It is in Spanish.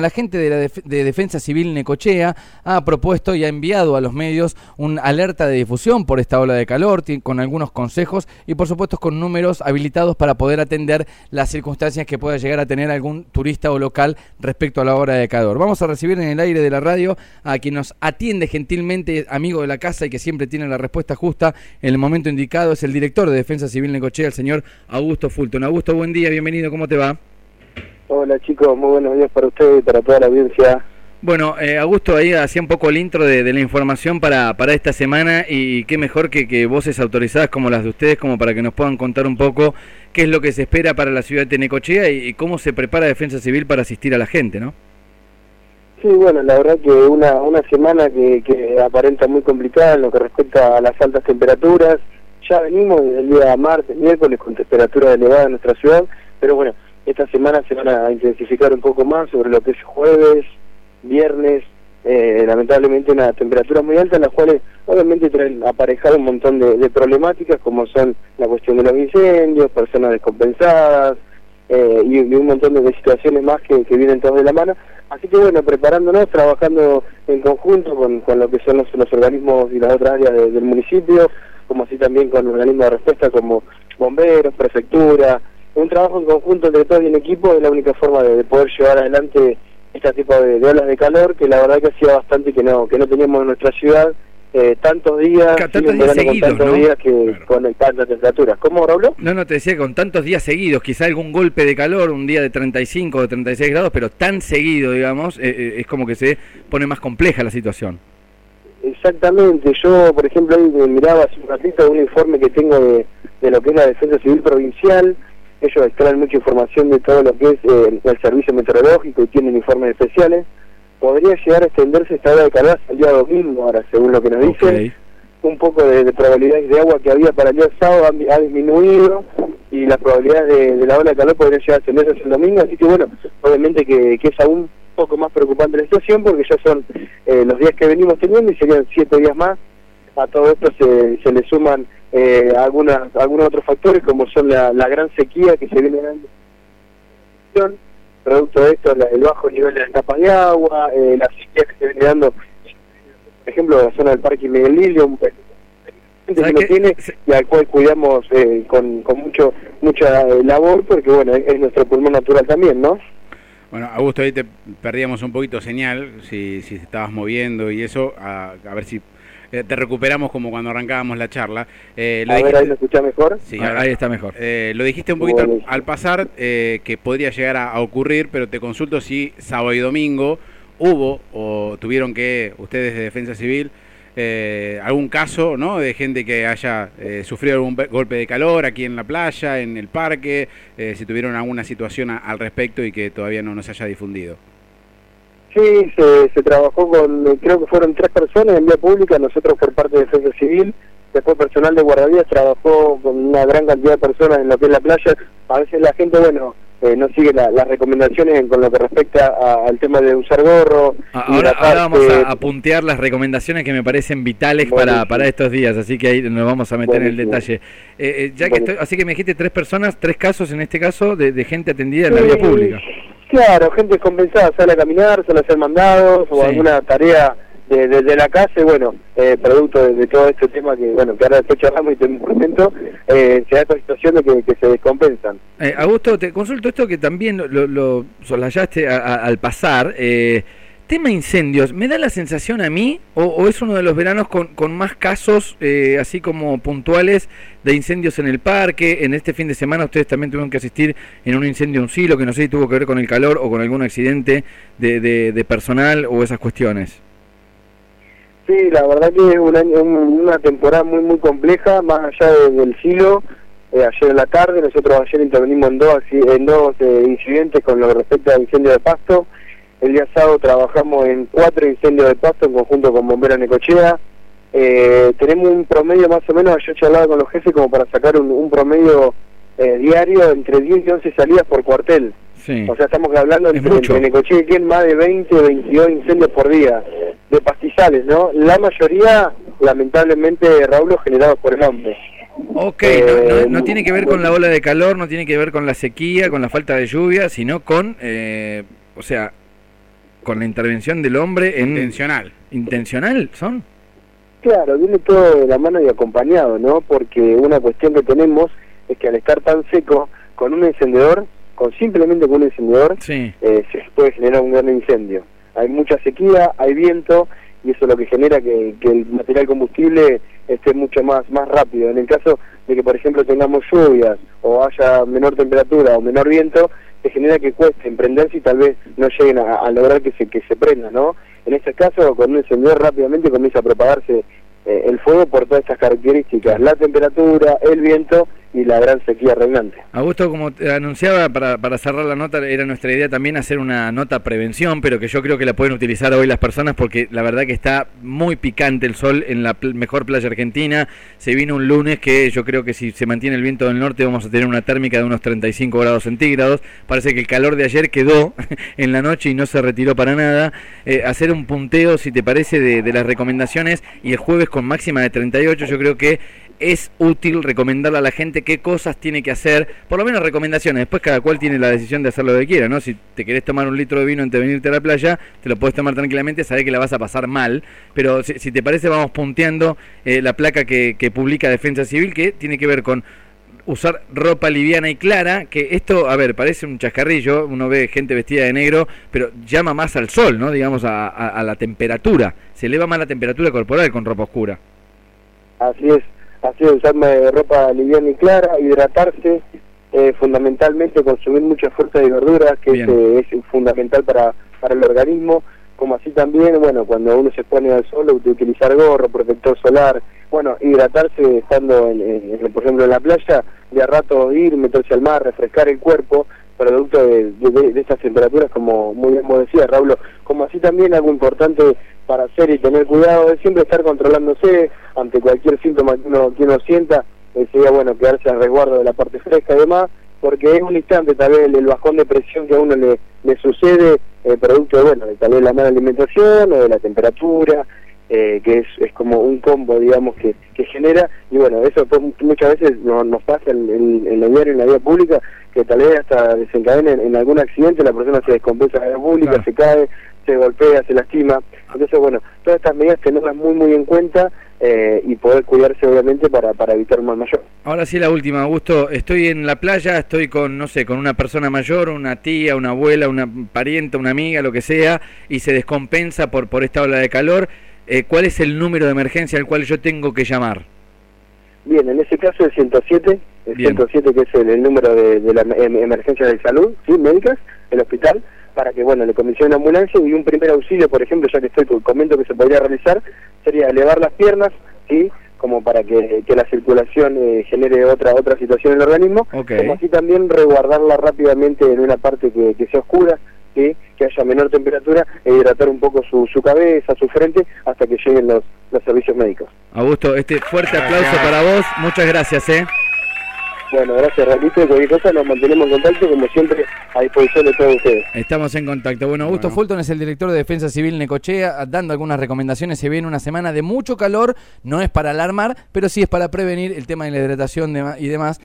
La gente de, la de Defensa Civil Necochea ha propuesto y ha enviado a los medios un alerta de difusión por esta ola de calor, con algunos consejos y por supuesto con números habilitados para poder atender las circunstancias que pueda llegar a tener algún turista o local respecto a la hora de calor. Vamos a recibir en el aire de la radio a quien nos atiende gentilmente, amigo de la casa y que siempre tiene la respuesta justa en el momento indicado, es el director de Defensa Civil Necochea, el señor Augusto Fulton. Augusto, buen día, bienvenido, ¿cómo te va? Hola chicos, muy buenos días para ustedes y para toda la audiencia. Bueno, eh, Augusto ahí hacía un poco el intro de, la información para, para esta semana y qué mejor que, que, voces autorizadas como las de ustedes como para que nos puedan contar un poco qué es lo que se espera para la ciudad de Necochea y, cómo se prepara Defensa Civil para asistir a la gente, ¿no? Sí, bueno, la verdad que una, una semana que, que aparenta muy complicada en lo que respecta a las altas temperaturas. Ya venimos el día martes, miércoles con temperaturas elevadas en nuestra ciudad, pero bueno, esta semana se van a intensificar un poco más sobre lo que es jueves, viernes, eh, lamentablemente una temperatura muy alta en las cuales obviamente traen aparejado un montón de, problemáticas como son la cuestión de los incendios, personas descompensadas eh, y, un montón de, situaciones más que, vienen todos de la mano. Así que bueno, preparándonos, trabajando en conjunto con, lo que son los, organismos y las otras áreas del municipio, como así también con organismos de respuesta como bomberos, prefectura, un trabajo en conjunto entre todos y en equipo es la única forma de, poder llevar adelante este tipo de, olas de calor que la verdad que hacía bastante que no que no teníamos en nuestra ciudad eh, tantos días, tantos días seguidos, con tantos días que con tantas temperaturas. ¿Cómo, Raúl? No, no, te decía con tantos días seguidos, quizá algún golpe de calor, un día de 35 o de 36 grados, pero tan seguido, digamos, eh, eh, es como que se pone más compleja la situación. Exactamente, yo, por ejemplo, hoy miraba hace un ratito un informe que tengo de, de lo que es la Defensa Civil Provincial, ellos extraen mucha información de todo lo que es eh, el servicio meteorológico y tienen informes especiales. Podría llegar a extenderse esta hora de calor el día domingo, ahora, según lo que nos dicen. Un poco de, probabilidades de agua que había para el día sábado ha, disminuido y la probabilidad de, la ola de calor podría llegar a extenderse el domingo. Así que, bueno, obviamente que, es aún poco más preocupante la situación porque ya son eh, los días que venimos teniendo y serían siete días más. A todo esto se, se le suman eh, algunas, algunos otros factores como son la, gran sequía que se viene dando, producto de esto, el bajo nivel de las capas de agua, eh, la sequía que se viene dando, por ejemplo, la zona del Parque Miguel Lillo, un que lo tiene y al cual cuidamos eh, con, con mucho mucha labor porque bueno es nuestro pulmón natural también no bueno, Augusto, ahí te perdíamos un poquito señal, si, si te estabas moviendo y eso, a, a ver si eh, te recuperamos como cuando arrancábamos la charla. Eh, lo a ver, ahí lo escucha mejor. Sí, ahí está mejor. Eh, lo dijiste un poquito al, pasar que podría llegar a, ocurrir, pero te consulto si sábado y domingo hubo o tuvieron que ustedes de Defensa Civil algún caso ¿no? de gente que haya sufrido algún golpe de calor aquí en la playa, en el parque, si tuvieron alguna situación al respecto y que todavía no nos haya difundido. Sí, se, trabajó con, creo que fueron tres personas en vía pública, nosotros por parte de Defensa Civil, después personal de guardavías trabajó con una gran cantidad de personas en lo que es la playa. A veces la gente, bueno, eh, no sigue las recomendaciones con lo que respecta al tema de usar gorro. Ah, ahora, vamos a, puntear las recomendaciones que me parecen vitales para, para estos días, así que ahí nos vamos a meter en el detalle. Eh, eh, ya que estoy, así que me dijiste tres personas, tres casos en este caso de, gente atendida en la vía pública. Claro, gente compensada, sale a caminar, sale a hacer mandados o alguna tarea desde de, la casa bueno, eh, producto de, todo este tema que bueno que ahora después charlamos y te comento, eh, se da esta situación de que, se descompensan. Eh, Augusto, te consulto esto que también lo, lo solayaste al pasar. Eh, Tema incendios, ¿me da la sensación a mí o, es uno de los veranos con, con más casos eh, así como puntuales de incendios en el parque? En este fin de semana ustedes también tuvieron que asistir en un incendio un silo que no sé si tuvo que ver con el calor o con algún accidente de, de, personal o esas cuestiones. Sí, la verdad que es una temporada muy muy compleja, más allá del silo. Eh, ayer en la tarde, nosotros ayer intervenimos en dos, en dos eh, incidentes con lo que respecta al incendio de pasto el día sábado trabajamos en cuatro incendios de pasto en conjunto con Bomberos Necochea. Eh, tenemos un promedio más o menos, yo he charlado con los jefes como para sacar un, promedio eh, diario entre 10 y 11 salidas por cuartel. O sea, estamos hablando entre, Necochea y Quien más de 20 o 22 incendios por día de pastizales, ¿no? La mayoría, lamentablemente, Raúl, generados por el hombre. Ok, no, no, tiene que ver con la ola de calor, no tiene que ver con la sequía, con la falta de lluvia, sino con, eh, o sea, con la intervención del hombre en... Intencional. ¿Intencional son? Claro, viene todo de la mano y acompañado, ¿no? Porque una cuestión que tenemos es que al estar tan seco, con un encendedor, con simplemente con un encendedor, Sí. eh, se puede generar un gran incendio. Hay mucha sequía, hay viento, y eso es lo que genera que, que el material combustible esté mucho más, más rápido. En el caso de que, por ejemplo, tengamos lluvias o haya menor temperatura o menor viento, se genera que cueste emprenderse y tal vez no lleguen a, lograr que se, que se prenda, ¿no? En este caso, con un encendedor rápidamente comienza a propagarse eh, el fuego por todas estas características, la temperatura, el viento y la gran sequía reinante. Augusto, como te anunciaba, para, para cerrar la nota, era nuestra idea también hacer una nota prevención, pero que yo creo que la pueden utilizar hoy las personas porque la verdad que está muy picante el sol en la mejor playa argentina. Se vino un lunes que yo creo que si se mantiene el viento del norte vamos a tener una térmica de unos 35 grados centígrados. Parece que el calor de ayer quedó en la noche y no se retiró para nada. Eh, hacer un punteo, si te parece, de, de las recomendaciones y el jueves con máxima de 38, yo creo que es útil recomendarle a la gente qué cosas tiene que hacer, por lo menos recomendaciones, después cada cual tiene la decisión de hacer lo que quiera, ¿no? Si te querés tomar un litro de vino antes de venirte a la playa, te lo puedes tomar tranquilamente, sabés que la vas a pasar mal, pero si, te parece vamos punteando eh, la placa que, que publica Defensa Civil, que tiene que ver con usar ropa liviana y clara, que esto, a ver, parece un chascarrillo, uno ve gente vestida de negro, pero llama más al sol, ¿no? Digamos, a, a- a la temperatura, se eleva más la temperatura corporal con ropa oscura. Así es, así es, usar eh, ropa liviana y clara, hidratarse, eh, fundamentalmente consumir mucha fruta y verduras, que es, Bien. eh, es fundamental para, para el organismo, como así también, bueno, cuando uno se pone al sol, ut- utilizar gorro, protector solar, bueno, hidratarse estando, en, en- en- por ejemplo, en la playa, de a rato ir, meterse al mar, refrescar el cuerpo, producto de, de, de estas temperaturas, como muy bien vos decías, Raúl, como así también algo importante para hacer y tener cuidado es siempre estar controlándose ante cualquier síntoma que uno, que uno sienta, eh, sería bueno quedarse al resguardo de la parte fresca y demás, porque es un instante tal vez el, bajón de presión que a uno le, le sucede, eh, producto de, bueno, de tal vez la mala alimentación o de la temperatura, eh, que es, es como un combo, digamos, que, que genera, y bueno, eso pues, muchas veces no- nos pasa en, en, en la diario, en la vida pública, que tal vez hasta desencadena en, en algún accidente, la persona se descompensa en la vida pública, Claro. se cae, se golpea, se lastima, entonces bueno, todas estas medidas tenerlas muy muy en cuenta eh, y poder cuidarse obviamente para, para evitar un mal mayor. Ahora sí la última, Augusto. Estoy en la playa, estoy con, no sé, con una persona mayor, una tía, una abuela, una parienta, una amiga, lo que sea, y se descompensa por, por esta ola de calor. Eh, ¿Cuál es el número de emergencia al cual yo tengo que llamar? Bien, en ese caso el 107, el Bien. 107 que es el, el número de, de la em- emergencia de salud, ¿sí? médicas, el hospital, para que bueno le comisione una ambulancia y un primer auxilio, por ejemplo, ya que estoy comento que se podría realizar, sería elevar las piernas, sí, como para que, que la circulación eh, genere otra otra situación en el organismo, Ok. como así también resguardarla rápidamente en una parte que, que sea oscura, ¿sí? que haya menor temperatura e hidratar un poco su, su cabeza, su frente, hasta que lleguen los, los servicios médicos. Augusto, este fuerte aplauso para vos. Muchas gracias, ¿eh? Bueno, gracias, Raquito. Y cualquier cosa nos mantenemos en contacto, como siempre, a disposición de todos ustedes. Estamos en contacto. Bueno, Augusto Bueno. Fulton es el director de Defensa Civil Necochea, dando algunas recomendaciones. Se viene una semana de mucho calor, no es para alarmar, pero sí es para prevenir el tema de la hidratación de- y demás.